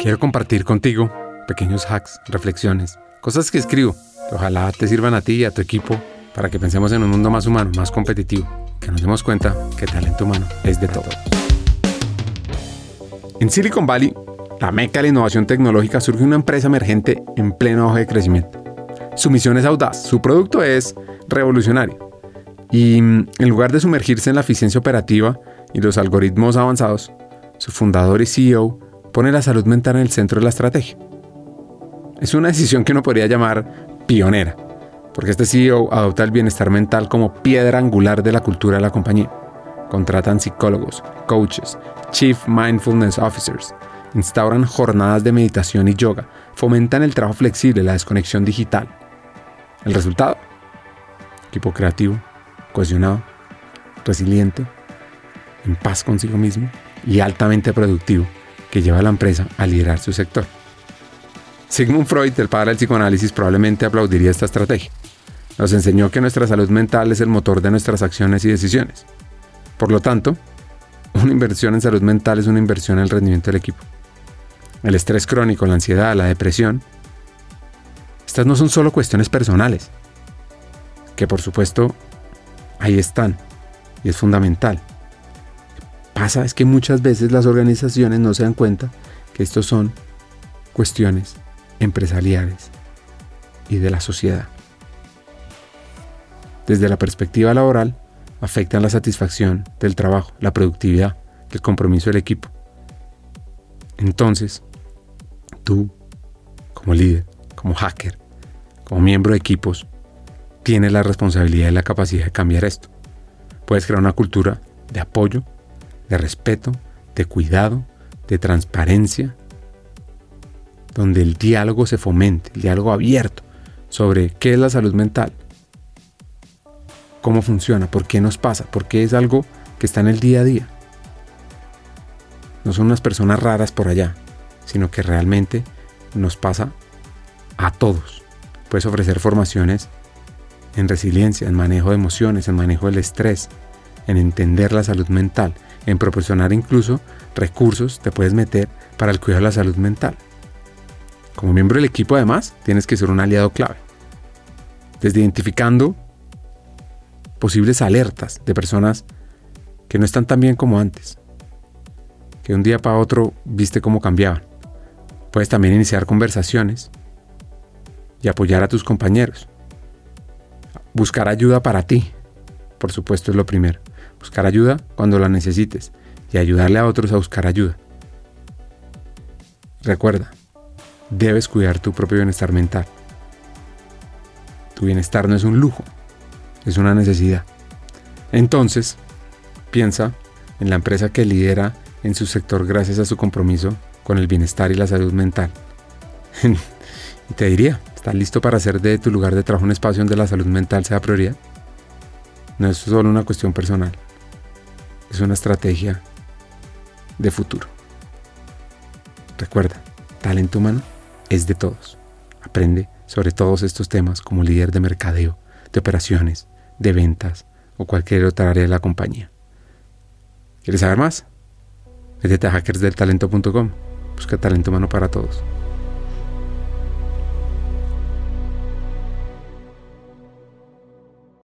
Quiero compartir contigo pequeños hacks, reflexiones, cosas que escribo que ojalá te sirvan a ti y a tu equipo para que pensemos en un mundo más humano, más competitivo, que nos demos cuenta que el talento humano es de todo. En Silicon Valley, la meca de la innovación tecnológica, surge una empresa emergente en pleno auge de crecimiento. Su misión es audaz, su producto es revolucionario. Y mm, en lugar de sumergirse en la eficiencia operativa y los algoritmos avanzados, su fundador y CEO pone la salud mental en el centro de la estrategia. Es una decisión que uno podría llamar pionera, porque este CEO adopta el bienestar mental como piedra angular de la cultura de la compañía. Contratan psicólogos, coaches, chief mindfulness officers, instauran jornadas de meditación y yoga, fomentan el trabajo flexible, la desconexión digital. El resultado, equipo creativo, cohesionado, resiliente, en paz consigo mismo y altamente productivo que lleva a la empresa a liderar su sector. Sigmund Freud, el padre del psicoanálisis, probablemente aplaudiría esta estrategia. Nos enseñó que nuestra salud mental es el motor de nuestras acciones y decisiones. Por lo tanto, una inversión en salud mental es una inversión en el rendimiento del equipo. El estrés crónico, la ansiedad, la depresión, estas no son solo cuestiones personales, que por supuesto ahí están y es fundamental pasa es que muchas veces las organizaciones no se dan cuenta que estos son cuestiones empresariales y de la sociedad. Desde la perspectiva laboral, afectan la satisfacción del trabajo, la productividad, el compromiso del equipo. Entonces, tú, como líder, como hacker, como miembro de equipos, tienes la responsabilidad y la capacidad de cambiar esto. Puedes crear una cultura de apoyo de respeto, de cuidado, de transparencia, donde el diálogo se fomente, el diálogo abierto sobre qué es la salud mental, cómo funciona, por qué nos pasa, por qué es algo que está en el día a día. No son unas personas raras por allá, sino que realmente nos pasa a todos. Puedes ofrecer formaciones en resiliencia, en manejo de emociones, en manejo del estrés, en entender la salud mental, en proporcionar incluso recursos te puedes meter para el cuidado de la salud mental. Como miembro del equipo además, tienes que ser un aliado clave. Desde identificando posibles alertas de personas que no están tan bien como antes, que un día para otro viste cómo cambiaban. Puedes también iniciar conversaciones y apoyar a tus compañeros. Buscar ayuda para ti, por supuesto, es lo primero. Buscar ayuda cuando la necesites y ayudarle a otros a buscar ayuda. Recuerda, debes cuidar tu propio bienestar mental. Tu bienestar no es un lujo, es una necesidad. Entonces, piensa en la empresa que lidera en su sector gracias a su compromiso con el bienestar y la salud mental. y te diría, ¿estás listo para hacer de tu lugar de trabajo un espacio donde la salud mental sea prioridad? No es solo una cuestión personal es una estrategia de futuro. Recuerda, talento humano es de todos. Aprende sobre todos estos temas como líder de mercadeo, de operaciones, de ventas o cualquier otra área de la compañía. ¿Quieres saber más? Métete a hackersdeltalento.com. Busca talento humano para todos.